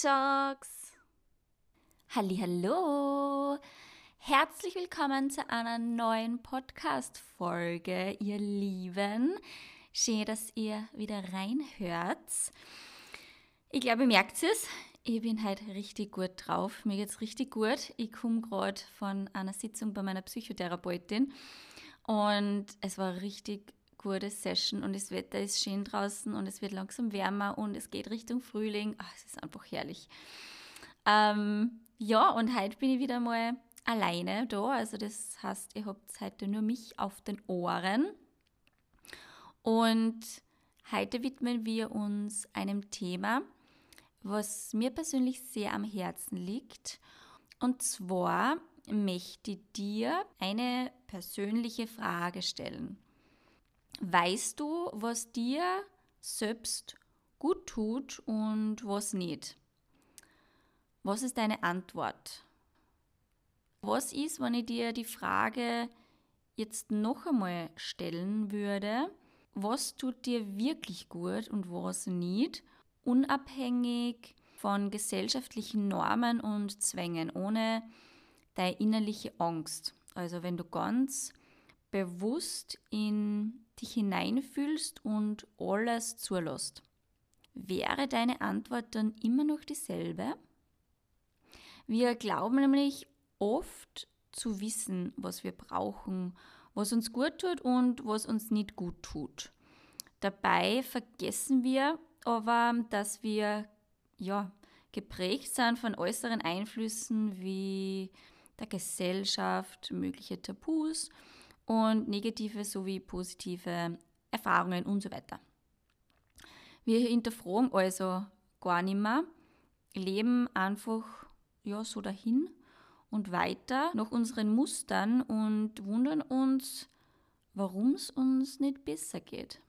Talks. Hallo, herzlich willkommen zu einer neuen Podcast Folge, ihr Lieben. Schön, dass ihr wieder reinhört. Ich glaube, ihr merkt es. Ich bin halt richtig gut drauf. Mir geht's richtig gut. Ich komme gerade von einer Sitzung bei meiner Psychotherapeutin und es war richtig gute Session und das Wetter ist schön draußen und es wird langsam wärmer und es geht Richtung Frühling. Ach, es ist einfach herrlich. Ähm, ja, und heute bin ich wieder mal alleine da. Also das heißt, ihr habt heute nur mich auf den Ohren. Und heute widmen wir uns einem Thema, was mir persönlich sehr am Herzen liegt. Und zwar möchte ich dir eine persönliche Frage stellen. Weißt du, was dir selbst gut tut und was nicht? Was ist deine Antwort? Was ist, wenn ich dir die Frage jetzt noch einmal stellen würde? Was tut dir wirklich gut und was nicht? Unabhängig von gesellschaftlichen Normen und Zwängen, ohne deine innerliche Angst. Also wenn du ganz bewusst in dich hineinfühlst und alles zulässt. Wäre deine Antwort dann immer noch dieselbe? Wir glauben nämlich oft zu wissen, was wir brauchen, was uns gut tut und was uns nicht gut tut. Dabei vergessen wir aber, dass wir ja, geprägt sind von äußeren Einflüssen wie der Gesellschaft, mögliche Tabus und negative sowie positive Erfahrungen und so weiter. Wir hinterfragen also gar nicht mehr, leben einfach ja, so dahin und weiter nach unseren Mustern und wundern uns, warum es uns nicht besser geht.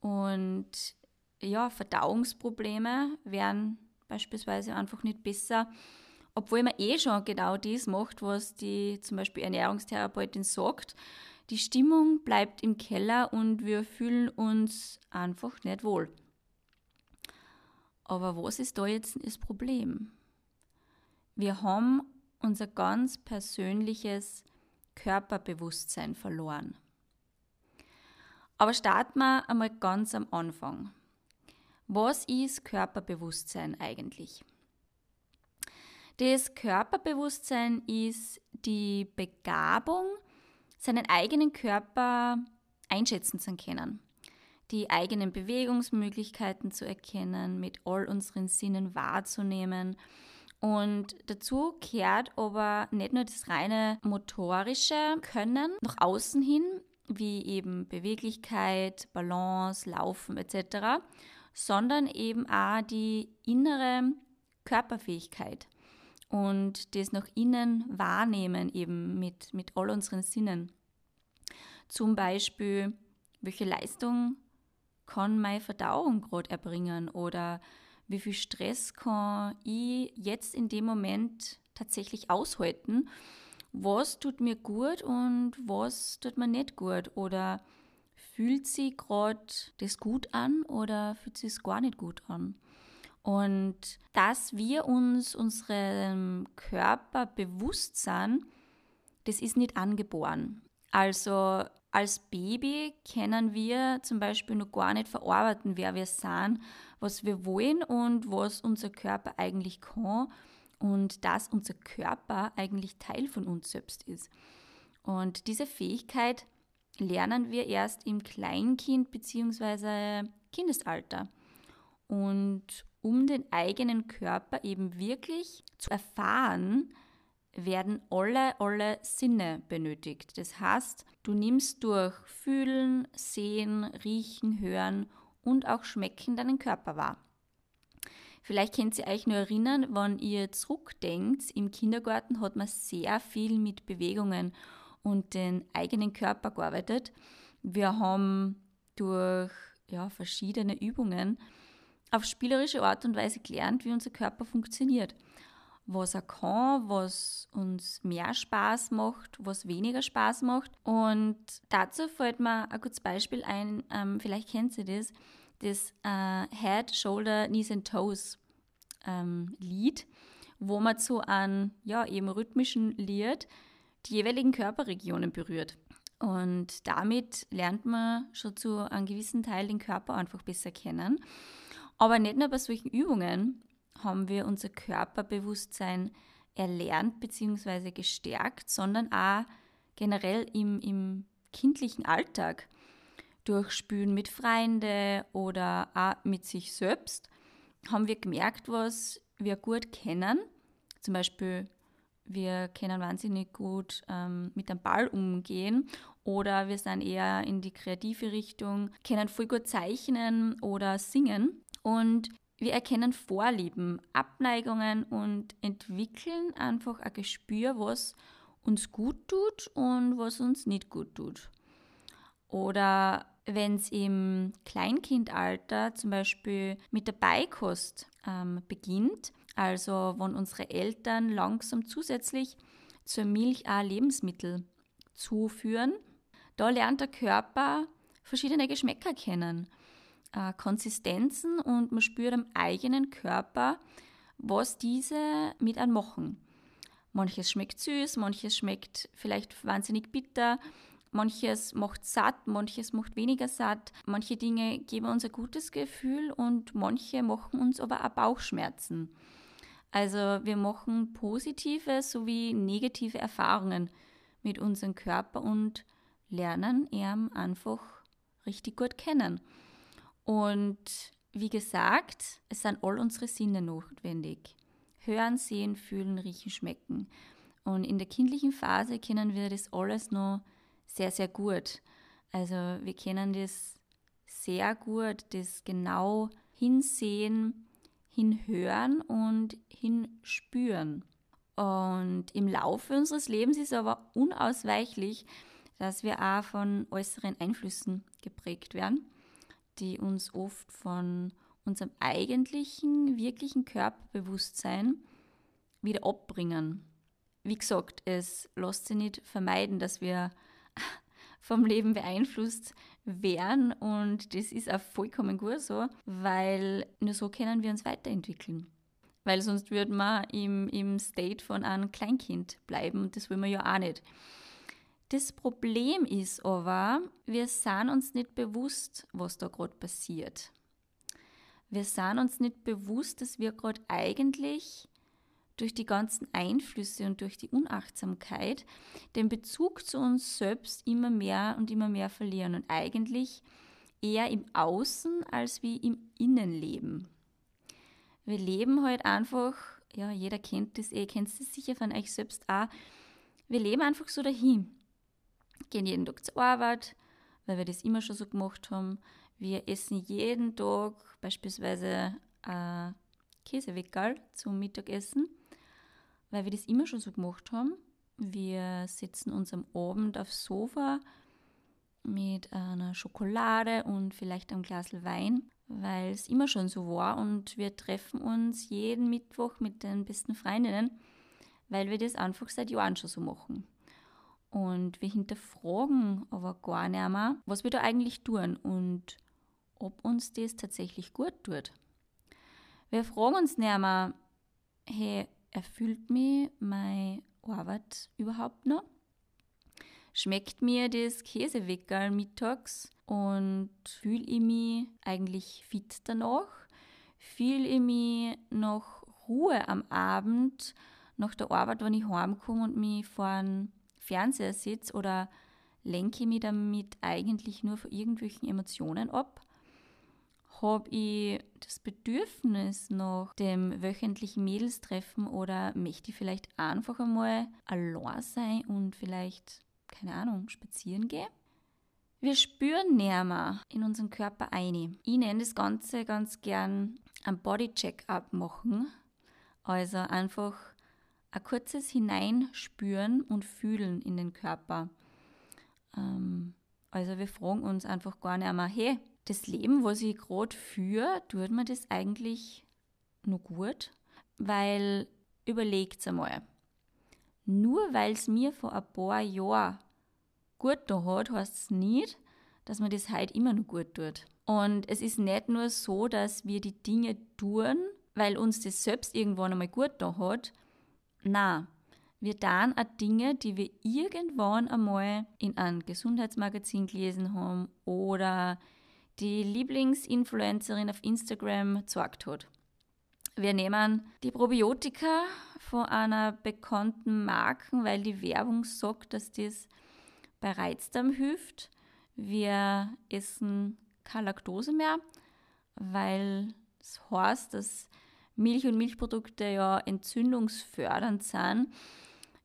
Und ja, Verdauungsprobleme werden beispielsweise einfach nicht besser, obwohl man eh schon genau das macht, was die zum Beispiel Ernährungstherapeutin sagt. Die Stimmung bleibt im Keller und wir fühlen uns einfach nicht wohl. Aber was ist da jetzt das Problem? Wir haben unser ganz persönliches Körperbewusstsein verloren. Aber starten wir einmal ganz am Anfang. Was ist Körperbewusstsein eigentlich? Das Körperbewusstsein ist die Begabung, seinen eigenen Körper einschätzen zu können, die eigenen Bewegungsmöglichkeiten zu erkennen, mit all unseren Sinnen wahrzunehmen. Und dazu kehrt aber nicht nur das reine motorische Können nach außen hin, wie eben Beweglichkeit, Balance, Laufen etc., sondern eben auch die innere Körperfähigkeit und das nach innen wahrnehmen, eben mit, mit all unseren Sinnen. Zum Beispiel, welche Leistung kann meine Verdauung gerade erbringen oder wie viel Stress kann ich jetzt in dem Moment tatsächlich aushalten? Was tut mir gut und was tut mir nicht gut? Oder fühlt sie gerade das gut an oder fühlt sie es gar nicht gut an? Und dass wir uns unserem Körper bewusst sind, das ist nicht angeboren. Also als Baby können wir zum Beispiel noch gar nicht verarbeiten, wer wir sind, was wir wollen und was unser Körper eigentlich kann und dass unser Körper eigentlich Teil von uns selbst ist. Und diese Fähigkeit lernen wir erst im Kleinkind bzw. Kindesalter. Und um den eigenen Körper eben wirklich zu erfahren, werden alle, alle Sinne benötigt. Das heißt, du nimmst durch Fühlen, Sehen, Riechen, Hören und auch Schmecken deinen Körper wahr. Vielleicht könnt ihr euch nur erinnern, wenn ihr zurückdenkt, im Kindergarten hat man sehr viel mit Bewegungen und den eigenen Körper gearbeitet. Wir haben durch ja, verschiedene Übungen auf spielerische Art und Weise gelernt, wie unser Körper funktioniert. Was er kann, was uns mehr Spaß macht, was weniger Spaß macht. Und dazu fällt mir ein gutes Beispiel ein, ähm, vielleicht kennt ihr das, das äh, Head, Shoulder, Knees and Toes ähm, Lied, wo man zu einem ja, eben rhythmischen Lied die jeweiligen Körperregionen berührt. Und damit lernt man schon zu einem gewissen Teil den Körper einfach besser kennen. Aber nicht nur bei solchen Übungen haben wir unser Körperbewusstsein erlernt bzw. gestärkt, sondern auch generell im, im kindlichen Alltag durch Spülen mit Freunden oder auch mit sich selbst haben wir gemerkt, was wir gut kennen. Zum Beispiel, wir können wahnsinnig gut ähm, mit dem Ball umgehen oder wir sind eher in die kreative Richtung, können voll gut zeichnen oder singen. Und wir erkennen Vorlieben, Abneigungen und entwickeln einfach ein Gespür, was uns gut tut und was uns nicht gut tut. Oder wenn es im Kleinkindalter zum Beispiel mit der Beikost ähm, beginnt, also wenn unsere Eltern langsam zusätzlich zur Milch auch Lebensmittel zuführen, da lernt der Körper verschiedene Geschmäcker kennen, äh, Konsistenzen und man spürt am eigenen Körper, was diese mit einem machen. Manches schmeckt süß, manches schmeckt vielleicht wahnsinnig bitter, Manches macht satt, manches macht weniger satt. Manche Dinge geben uns ein gutes Gefühl und manche machen uns aber auch Bauchschmerzen. Also wir machen positive sowie negative Erfahrungen mit unserem Körper und lernen ihn einfach richtig gut kennen. Und wie gesagt, es sind all unsere Sinne notwendig. Hören, sehen, fühlen, riechen, schmecken. Und in der kindlichen Phase können wir das alles noch sehr, sehr gut. Also wir kennen das sehr gut, das genau hinsehen, hinhören und hinspüren. Und im Laufe unseres Lebens ist aber unausweichlich, dass wir auch von äußeren Einflüssen geprägt werden, die uns oft von unserem eigentlichen, wirklichen Körperbewusstsein wieder abbringen. Wie gesagt, es lässt sich nicht vermeiden, dass wir vom Leben beeinflusst werden und das ist auch vollkommen gut so, weil nur so können wir uns weiterentwickeln. Weil sonst würde man im, im State von einem Kleinkind bleiben und das wollen wir ja auch nicht. Das Problem ist aber, wir sind uns nicht bewusst, was da gerade passiert. Wir sind uns nicht bewusst, dass wir gerade eigentlich durch die ganzen Einflüsse und durch die Unachtsamkeit den Bezug zu uns selbst immer mehr und immer mehr verlieren und eigentlich eher im Außen als wie im Innenleben. Wir leben halt einfach, ja, jeder kennt das eh, kennt es sicher von euch selbst auch. Wir leben einfach so dahin. Gehen jeden Tag zur Arbeit, weil wir das immer schon so gemacht haben. Wir essen jeden Tag beispielsweise Käseweckerl zum Mittagessen weil wir das immer schon so gemacht haben. Wir sitzen uns am Abend aufs Sofa mit einer Schokolade und vielleicht einem Glas Wein, weil es immer schon so war und wir treffen uns jeden Mittwoch mit den besten Freundinnen, weil wir das einfach seit Jahren schon so machen. Und wir hinterfragen aber gar nicht mehr, was wir da eigentlich tun und ob uns das tatsächlich gut tut. Wir fragen uns nicht mehr, hey, erfüllt mich meine Arbeit überhaupt noch? Schmeckt mir das Käseweckerl mittags und fühle ich mich eigentlich fit danach? Fühle ich mich noch Ruhe am Abend nach der Arbeit, wenn ich heimkomme und mich vor dem Fernseher sitze oder lenke ich mich damit eigentlich nur von irgendwelchen Emotionen ab? habe ich das Bedürfnis nach dem wöchentlichen Mädelstreffen oder möchte ich vielleicht einfach einmal allein sein und vielleicht, keine Ahnung, spazieren gehen? Wir spüren näher in unseren Körper ein. Ich nenne das Ganze ganz gern ein Body-Check-up machen. Also einfach ein kurzes Hineinspüren und Fühlen in den Körper. Ähm, also wir fragen uns einfach gar nicht mehr, hey, das Leben, was ich gerade führe, tut mir das eigentlich nur gut? Weil überlegt einmal, nur weil es mir vor ein paar Jahren gut da hat, heißt es nicht, dass mir das heute immer noch gut tut. Und es ist nicht nur so, dass wir die Dinge tun, weil uns das selbst irgendwann einmal gut da hat. Na, wir dann auch Dinge, die wir irgendwann einmal in einem Gesundheitsmagazin gelesen haben oder die Lieblingsinfluencerin auf Instagram gesagt hat. Wir nehmen die Probiotika von einer bekannten Marke, weil die Werbung sagt, dass das bei Reizdarm hilft. Wir essen keine Laktose mehr, weil es heißt, dass Milch und Milchprodukte ja entzündungsfördernd sind.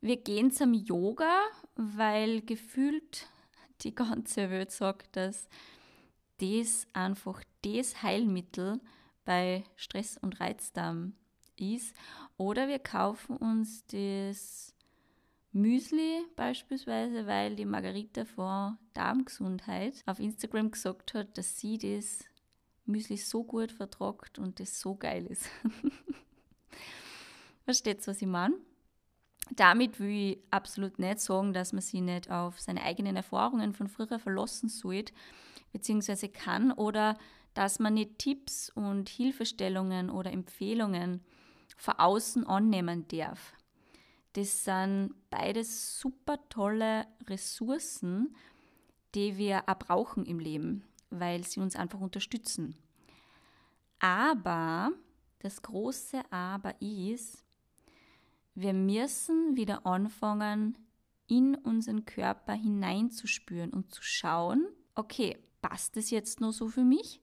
Wir gehen zum Yoga, weil gefühlt die ganze Welt sagt, dass das einfach das Heilmittel bei Stress und Reizdarm ist. Oder wir kaufen uns das Müsli beispielsweise, weil die Margarita von Darmgesundheit auf Instagram gesagt hat, dass sie das Müsli so gut vertragt und das so geil ist. Versteht, was ich meine? Damit will ich absolut nicht sagen, dass man sich nicht auf seine eigenen Erfahrungen von früher verlassen sollte, beziehungsweise kann, oder dass man nicht Tipps und Hilfestellungen oder Empfehlungen von außen annehmen darf. Das sind beides super tolle Ressourcen, die wir auch brauchen im Leben, weil sie uns einfach unterstützen. Aber das große Aber ist, wir müssen wieder anfangen, in unseren Körper hineinzuspüren und zu schauen, okay, passt das jetzt nur so für mich?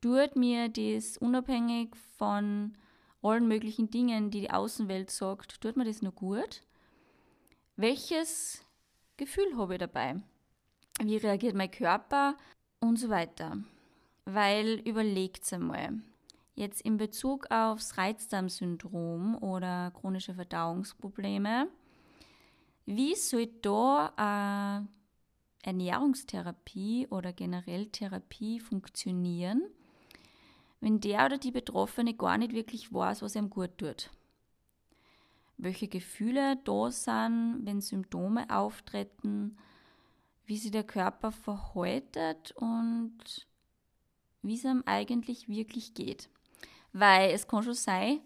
Tut mir das unabhängig von allen möglichen Dingen, die die Außenwelt sagt, tut mir das nur gut? Welches Gefühl habe ich dabei? Wie reagiert mein Körper und so weiter? Weil überlegt einmal, jetzt in Bezug aufs Reizdarmsyndrom oder chronische Verdauungsprobleme, wie soll da eine Ernährungstherapie oder generell Therapie funktionieren, wenn der oder die Betroffene gar nicht wirklich weiß, was ihm gut tut. Welche Gefühle da sind, wenn Symptome auftreten, wie sich der Körper verhaltet und wie es ihm eigentlich wirklich geht. Weil es kann schon sein,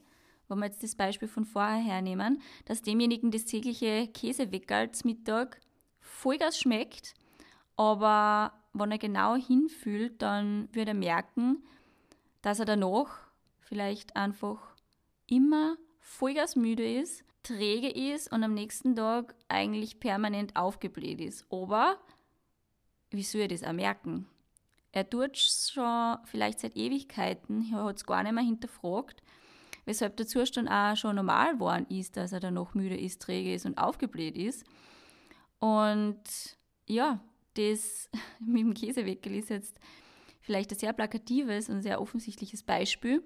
wenn wir jetzt das Beispiel von vorher hernehmen, dass demjenigen das tägliche Käseweckerl Mittag Vollgas schmeckt, aber wenn er genau hinfühlt, dann wird er merken, dass er danach vielleicht einfach immer Vollgas müde ist, träge ist und am nächsten Tag eigentlich permanent aufgebläht ist. Aber wie soll er das auch merken? Er tut schon vielleicht seit Ewigkeiten, er hat es gar nicht mehr hinterfragt, weshalb der Zustand auch schon normal geworden ist, dass er danach müde ist, träge ist und aufgebläht ist. Und ja, das mit dem Käseweckel ist jetzt vielleicht ein sehr plakatives und sehr offensichtliches Beispiel,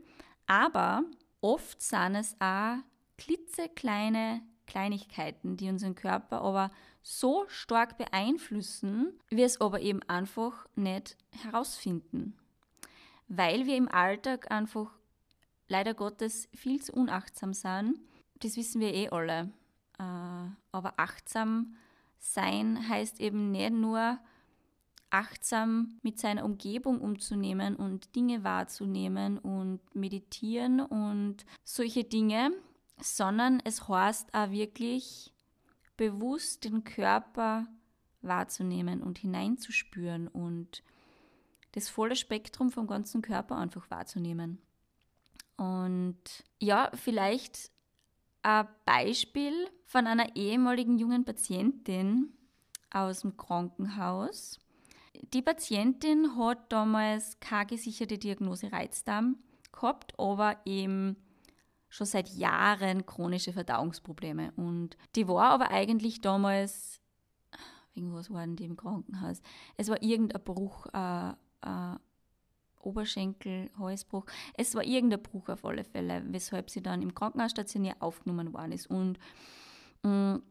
aber oft sind es auch klitzekleine Kleinigkeiten, die unseren Körper aber so stark beeinflussen, wir es aber eben einfach nicht herausfinden. Weil wir im Alltag einfach leider Gottes viel zu unachtsam sind. Das wissen wir eh alle. Äh, aber achtsam sein heißt eben nicht nur achtsam mit seiner Umgebung umzunehmen und Dinge wahrzunehmen und meditieren und solche Dinge, sondern es heißt auch wirklich bewusst den Körper wahrzunehmen und hineinzuspüren und das volle Spektrum vom ganzen Körper einfach wahrzunehmen. Und ja, vielleicht ein Beispiel von einer ehemaligen jungen Patientin aus dem Krankenhaus. Die Patientin hat damals keine gesicherte Diagnose Reizdarm gehabt, aber eben schon seit Jahren chronische Verdauungsprobleme. Und die war aber eigentlich damals, wegen was waren die im Krankenhaus? Es war irgendein Bruch, äh, äh, Oberschenkel, Halsbruch. Es war irgendein Bruch auf alle Fälle, weshalb sie dann im Krankenhaus stationär aufgenommen worden ist. Und mh, mm,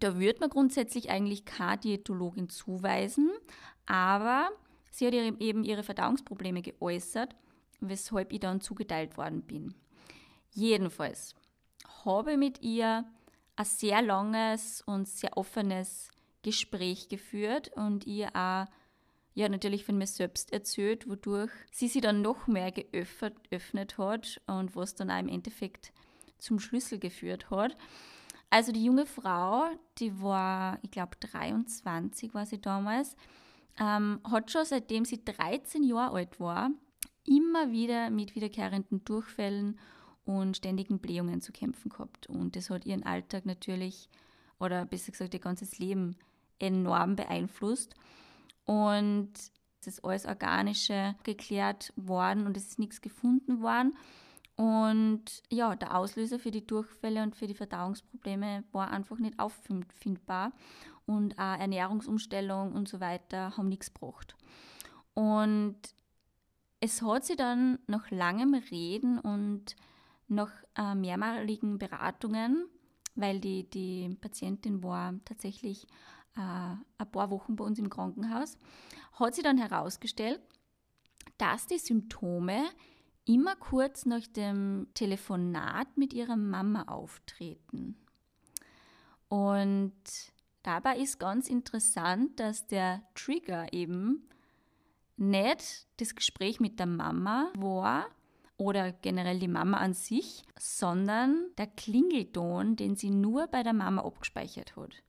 da würde man grundsätzlich eigentlich keine Diätologin zuweisen, aber sie hat eben ihre Verdauungsprobleme geäußert, weshalb ich dann zugeteilt worden bin. Jedenfalls habe ich mit ihr ein sehr langes und sehr offenes Gespräch geführt und ihr auch ja natürlich von mir selbst erzählt, wodurch sie sich dann noch mehr geöffnet hat und was dann auch im Endeffekt zum Schlüssel geführt hat. Also die junge Frau, die war, ich glaube 23 war sie damals, ähm, hat schon seitdem sie 13 Jahre alt war, immer wieder mit wiederkehrenden Durchfällen und ständigen Blähungen zu kämpfen gehabt. Und das hat ihren Alltag natürlich, oder besser gesagt ihr ganzes Leben enorm beeinflusst. Und es ist alles Organische geklärt worden und es ist nichts gefunden worden. Und ja, der Auslöser für die Durchfälle und für die Verdauungsprobleme war einfach nicht auffindbar. Und auch Ernährungsumstellung und so weiter haben nichts gebracht. Und es hat sie dann nach langem Reden und nach äh, mehrmaligen Beratungen, weil die, die Patientin war tatsächlich äh, ein paar Wochen bei uns im Krankenhaus, hat sie dann herausgestellt, dass die Symptome immer kurz nach dem Telefonat mit ihrer Mama auftreten. Und dabei ist ganz interessant, dass der Trigger eben nicht das Gespräch mit der Mama war oder generell die Mama an sich, sondern der Klingelton, den sie nur bei der Mama abgespeichert hat.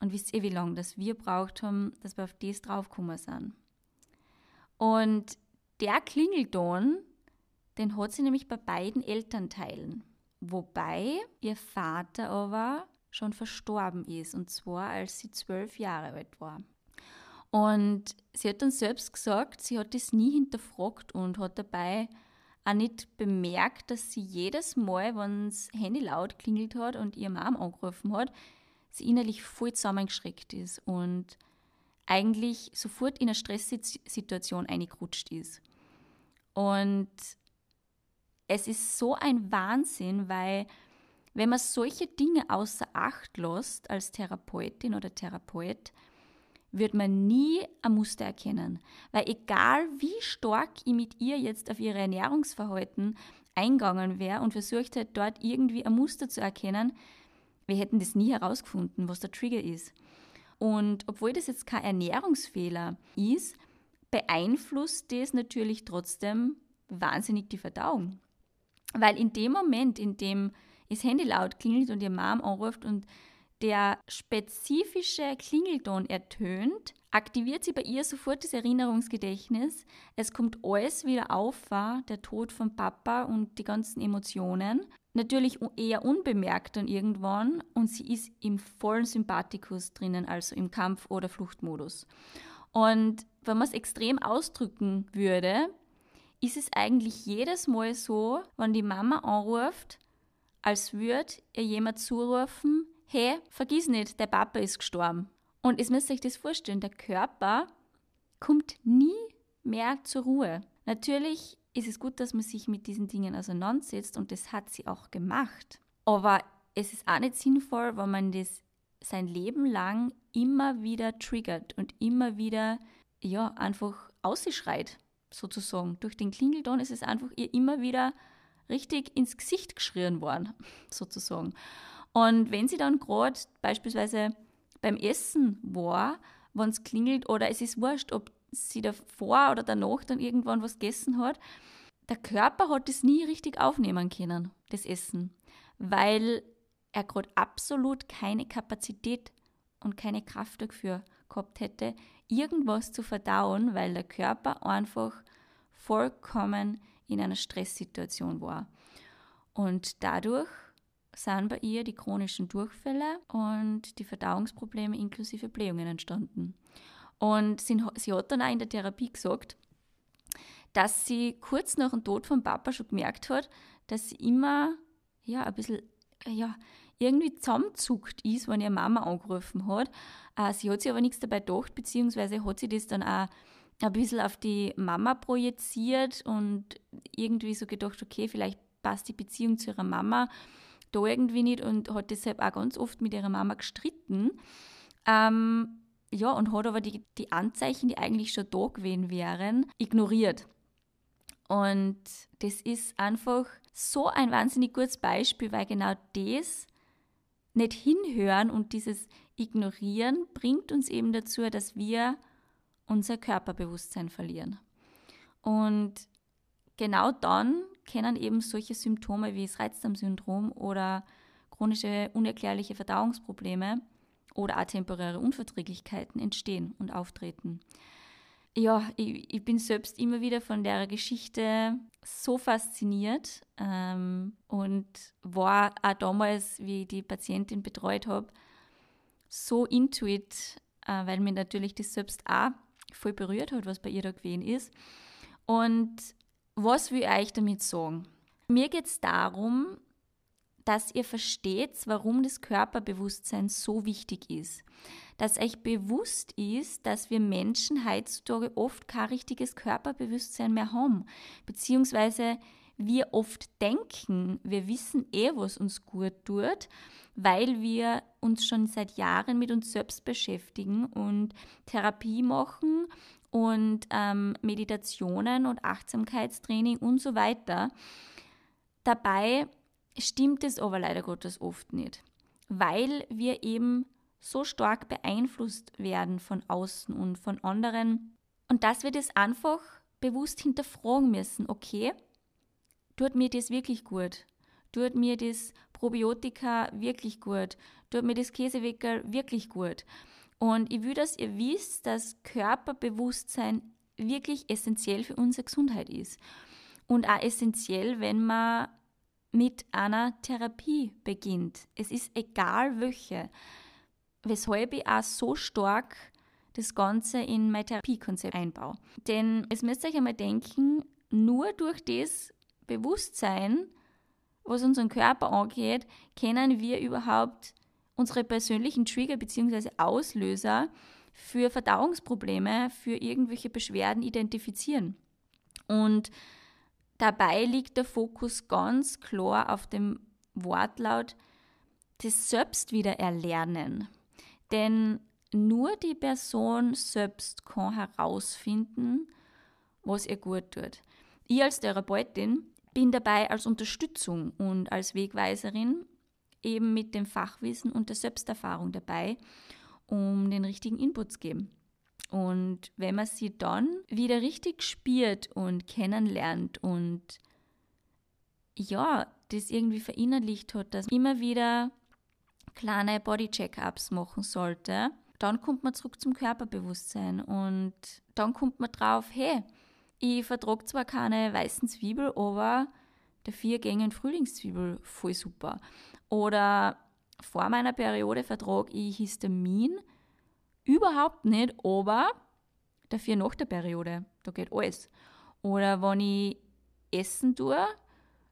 Und wisst ihr, wie lange das wir braucht haben, dass wir auf das draufgekommen sind? Und der Klingelton, den hat sie nämlich bei beiden Elternteilen. Wobei ihr Vater aber schon verstorben ist, und zwar als sie zwölf Jahre alt war. Und sie hat dann selbst gesagt, sie hat das nie hinterfragt und hat dabei auch nicht bemerkt, dass sie jedes Mal, wenn das Handy laut klingelt hat und ihr Mom angerufen hat, sie innerlich voll zusammengeschreckt ist und eigentlich sofort in eine Stresssituation eingerutscht ist. Und es ist so ein Wahnsinn, weil wenn man solche Dinge außer Acht lässt als Therapeutin oder Therapeut, wird man nie ein Muster erkennen. Weil egal wie stark ich mit ihr jetzt auf ihre Ernährungsverhalten eingegangen wäre und versucht hätte, dort irgendwie ein Muster zu erkennen, wir hätten das nie herausgefunden, was der Trigger ist. Und obwohl das jetzt kein Ernährungsfehler ist, beeinflusst das natürlich trotzdem wahnsinnig die Verdauung. Weil in dem Moment, in dem das Handy laut klingelt und ihr Mom anruft und der spezifische Klingelton ertönt, aktiviert sie bei ihr sofort das Erinnerungsgedächtnis. Es kommt alles wieder auf, der Tod von Papa und die ganzen Emotionen natürlich eher unbemerkt dann irgendwann und sie ist im vollen Sympathikus drinnen, also im Kampf- oder Fluchtmodus. Und wenn man es extrem ausdrücken würde, ist es eigentlich jedes Mal so, wenn die Mama anruft, als würde ihr jemand zurufen, hey, vergiss nicht, der Papa ist gestorben. Und es müsst euch das vorstellen, der Körper kommt nie mehr zur Ruhe. Natürlich ist es gut, dass man sich mit diesen Dingen auseinandersetzt und das hat sie auch gemacht. Aber es ist auch nicht sinnvoll, wenn man das sein Leben lang immer wieder triggert und immer wieder ja einfach ausschreit, sozusagen. Durch den Klingelton ist es einfach ihr immer wieder richtig ins Gesicht geschrien worden, sozusagen. Und wenn sie dann gerade beispielsweise beim Essen war, wenn es klingelt oder es ist wurscht, ob sie davor oder danach dann irgendwann was gegessen hat, der Körper hat es nie richtig aufnehmen können, das Essen, weil er gerade absolut keine Kapazität und keine Kraft dafür gehabt hätte, irgendwas zu verdauen, weil der Körper einfach vollkommen in einer Stresssituation war. Und dadurch sind bei ihr die chronischen Durchfälle und die Verdauungsprobleme inklusive Blähungen entstanden. Und sie, hat dann auch in der Therapie gesagt, dass sie kurz nach dem Tod von Papa schon gemerkt hat, dass sie immer ja, ein bisschen ja, irgendwie zusammenzuckt ist, wenn ihr Mama angerufen hat. Äh, sie hat sich aber nichts dabei gedacht, beziehungsweise hat sie das dann auch ein bisschen auf die Mama projiziert und irgendwie so gedacht, okay, vielleicht passt die Beziehung zu ihrer Mama da irgendwie nicht und hat deshalb auch ganz oft mit ihrer Mama gestritten. Ähm, ja, und hat aber die, die Anzeichen, die eigentlich schon da gewesen wären, ignoriert. Und das ist einfach so ein wahnsinnig gutes Beispiel, weil genau das nicht hinhören und dieses Ignorieren bringt uns eben dazu, dass wir unser Körperbewusstsein verlieren. Und genau dann können eben solche Symptome wie das Reizdarmsyndrom oder chronische unerklärliche Verdauungsprobleme oder auch temporäre Unverträglichkeiten entstehen und auftreten. Ja, ich, ich bin selbst immer wieder von der Geschichte so fasziniert ähm, und war auch damals, wie ich die Patientin betreut habe, so intuit, äh, weil mir natürlich das selbst auch voll berührt hat, was bei ihr da gewesen ist. Und was will ich euch damit sagen? Mir geht es darum, dass ihr versteht, warum das Körperbewusstsein so wichtig ist. Dass euch bewusst ist, dass wir Menschen heutzutage oft kein richtiges Körperbewusstsein mehr haben. Beziehungsweise wir oft denken, wir wissen eh, was uns gut tut, weil wir uns schon seit Jahren mit uns selbst beschäftigen und Therapie machen und ähm, Meditationen und Achtsamkeitstraining und so weiter. Dabei stimmt es aber leider Gottes oft nicht, weil wir eben so stark beeinflusst werden von außen und von anderen und dass wir das einfach bewusst hinterfragen müssen, okay, tut mir das wirklich gut? Tut mir das Probiotika wirklich gut? Tut mir das Käsewickel wirklich gut? Und ich will, dass ihr wisst, dass Körperbewusstsein wirklich essentiell für unsere Gesundheit ist. Und auch essentiell, wenn man mit einer Therapie beginnt. Es ist egal welche. Weshalb ich auch so stark das Ganze in mein Therapiekonzept einbaue. Denn es müsst ihr euch einmal denken, nur durch das Bewusstsein, was unseren Körper angeht, können wir überhaupt unsere persönlichen Trigger bzw. Auslöser für Verdauungsprobleme, für irgendwelche Beschwerden identifizieren. Und dabei liegt der Fokus ganz klar auf dem Wortlaut des Selbstwiedererlernen. Denn nur die Person selbst kann herausfinden, was ihr gut tut. Ich als Therapeutin bin dabei als Unterstützung und als Wegweiserin eben mit dem Fachwissen und der Selbsterfahrung dabei, um den richtigen Input zu geben. Und wenn man sie dann wieder richtig spürt und kennenlernt und ja, das irgendwie verinnerlicht hat, dass man immer wieder kleine Body-Check-ups machen sollte, dann kommt man zurück zum Körperbewusstsein und dann kommt man drauf, hey, ich vertrage zwar keine weißen Zwiebel, aber der viergängigen Frühlingszwiebel voll super. Oder vor meiner Periode vertrage ich Histamin überhaupt nicht, aber dafür nach der Periode, da geht alles. Oder wenn ich essen tue,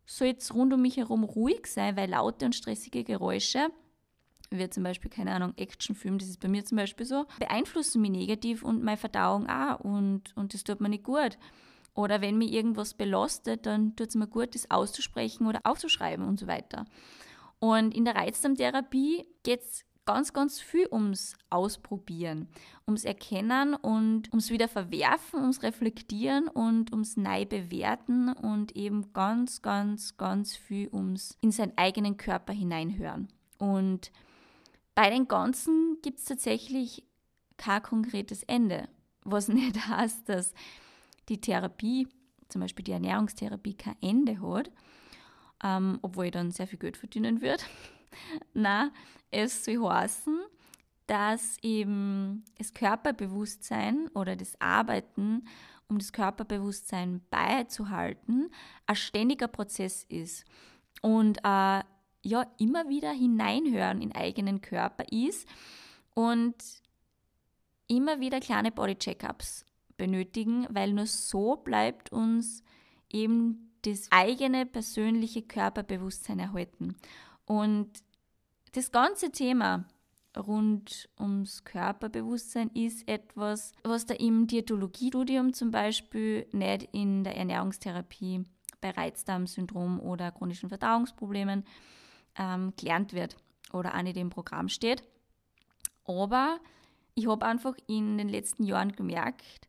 soll es rund um mich herum ruhig sein, weil laute und stressige Geräusche, wie zum Beispiel, keine Ahnung, Actionfilm, das ist bei mir zum Beispiel so, beeinflussen mich negativ und meine Verdauung auch und, und das tut mir nicht gut. Oder wenn mich irgendwas belastet, dann tut es mir gut, das auszusprechen oder aufzuschreiben und so weiter. Und in der Reizdarmtherapie geht es ganz, ganz viel ums Ausprobieren, ums Erkennen und ums Wiederverwerfen, ums Reflektieren und ums Neu bewerten und eben ganz, ganz, ganz viel ums in seinen eigenen Körper hineinhören. Und bei den Ganzen gibt es tatsächlich kein konkretes Ende, was nicht heißt, dass die Therapie, zum Beispiel die Ernährungstherapie, kein Ende hat, ähm, obwohl ich dann sehr viel Geld verdienen würde. Na, es soll heißen, dass eben das Körperbewusstsein oder das Arbeiten, um das Körperbewusstsein beizuhalten, ein ständiger Prozess ist und äh, ja immer wieder hineinhören in eigenen Körper ist und immer wieder kleine Body-Checkups benötigen, weil nur so bleibt uns eben das eigene persönliche Körperbewusstsein erhalten. Und das ganze Thema rund ums Körperbewusstsein ist etwas, was da im Diätologiestudium zum Beispiel nicht in der Ernährungstherapie bei Reizdarmsyndrom oder chronischen Verdauungsproblemen ähm, gelernt wird oder auch nicht im Programm steht. Aber ich habe einfach in den letzten Jahren gemerkt,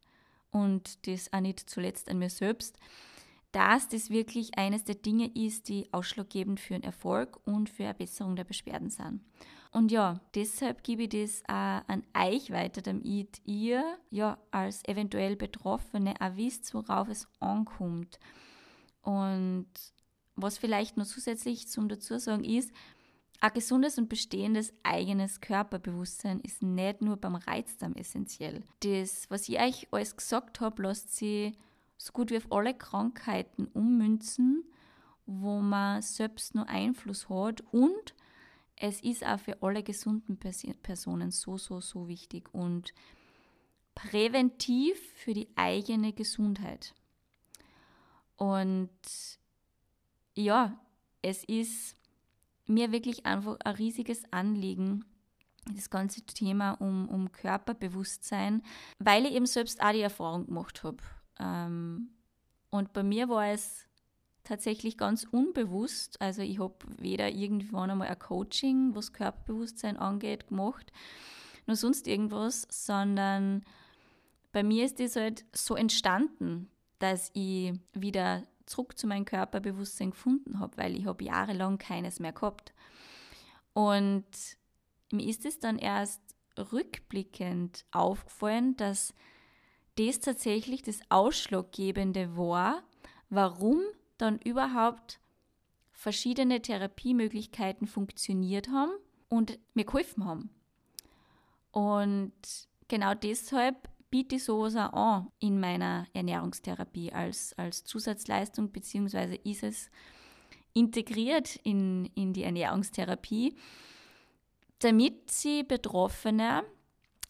und das auch nicht zuletzt an mir selbst, dass das wirklich eines der Dinge ist, die ausschlaggebend für einen Erfolg und für eine Besserung der Beschwerden sind. Und ja, deshalb gebe ich das auch an euch weiter, damit ihr ja als eventuell Betroffene auch wisst, worauf es ankommt. Und was vielleicht noch zusätzlich zum dazu sagen ist, ein gesundes und bestehendes eigenes Körperbewusstsein ist nicht nur beim Reizdarm essentiell. Das, was ich euch alles gesagt habe, lässt sich so gut wie auf alle Krankheiten ummünzen, wo man selbst nur Einfluss hat und es ist auch für alle gesunden Personen so, so, so wichtig und präventiv für die eigene Gesundheit. Und ja, es ist mir wirklich einfach ein riesiges Anliegen, das ganze Thema um, um Körperbewusstsein, weil ich eben selbst auch die Erfahrung gemacht habe. Ähm, und bei mir war es tatsächlich ganz unbewusst. Also ich habe weder irgendwann einmal ein Coaching, was Körperbewusstsein angeht, gemacht, nur sonst irgendwas, sondern bei mir ist das halt so entstanden, dass ich wieder zurück zu meinem Körperbewusstsein gefunden habe, weil ich habe jahrelang keines mehr gehabt. Und mir ist es dann erst rückblickend aufgefallen, dass das tatsächlich das Ausschlaggebende war, warum dann überhaupt verschiedene Therapiemöglichkeiten funktioniert haben und mir geholfen haben. Und genau deshalb biete auch an in meiner Ernährungstherapie als, als Zusatzleistung, beziehungsweise ist es integriert in, in die Ernährungstherapie, damit sie Betroffene,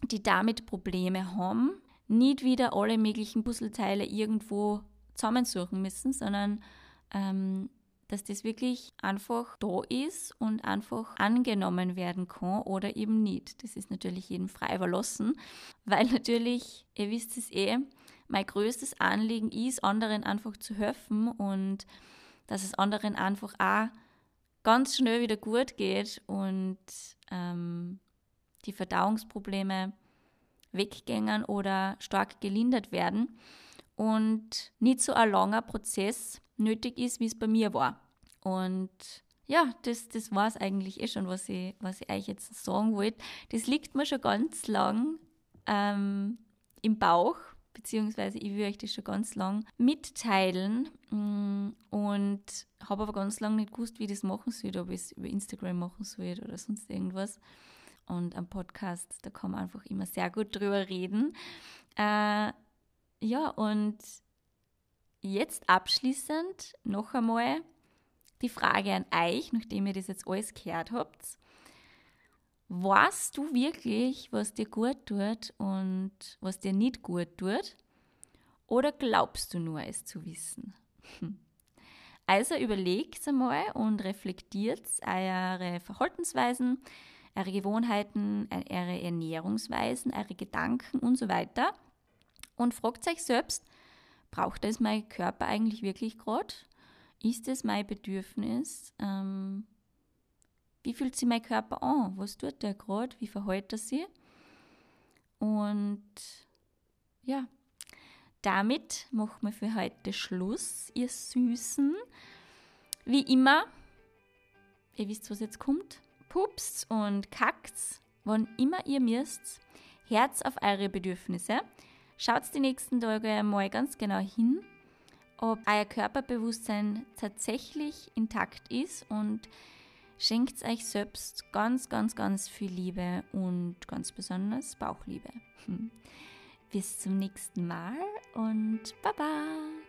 die damit Probleme haben, nicht wieder alle möglichen Puzzleteile irgendwo zusammensuchen müssen, sondern ähm, dass das wirklich einfach da ist und einfach angenommen werden kann oder eben nicht. Das ist natürlich jedem frei überlassen, weil natürlich, ihr wisst es eh, mein größtes Anliegen ist, anderen einfach zu helfen und dass es anderen einfach auch ganz schnell wieder gut geht und ähm, die Verdauungsprobleme weggängen oder stark gelindert werden und nicht so ein langer Prozess nötig ist, wie es bei mir war. Und ja, das, das war es eigentlich eh schon, was ich, was ich euch jetzt sagen wollte. Das liegt mir schon ganz lang ähm, im Bauch, beziehungsweise ich will euch das schon ganz lang mitteilen mm, und habe aber ganz lange nicht gewusst, wie ich das machen soll, ob ich es über Instagram machen soll oder sonst irgendwas. Und am Podcast, da kann man einfach immer sehr gut drüber reden. Äh, ja, und jetzt abschließend noch einmal die Frage an euch, nachdem ihr das jetzt alles gehört habt. Weißt du wirklich, was dir gut tut und was dir nicht gut tut? Oder glaubst du nur, es zu wissen? Also überlegt einmal und reflektiert eure Verhaltensweisen, eure Gewohnheiten, eure Ernährungsweisen, eure Gedanken und so weiter und fragt euch selbst, braucht es mein Körper eigentlich wirklich gerade? Ist es mein Bedürfnis? Ähm, wie fühlt sich mein Körper an? Was tut der gerade? Wie verhält er sich? Und ja, damit machen wir für heute Schluss, ihr Süßen. Wie immer, ihr wisst, was jetzt kommt. Pupst und kackt, wann immer ihr müsst. Herz auf eure Bedürfnisse. Schaut die nächsten Tage mal ganz genau hin, ob euer Körperbewusstsein tatsächlich intakt ist und schenkt euch selbst ganz, ganz, ganz viel Liebe und ganz besonders Bauchliebe. Bis zum nächsten Mal und Baba!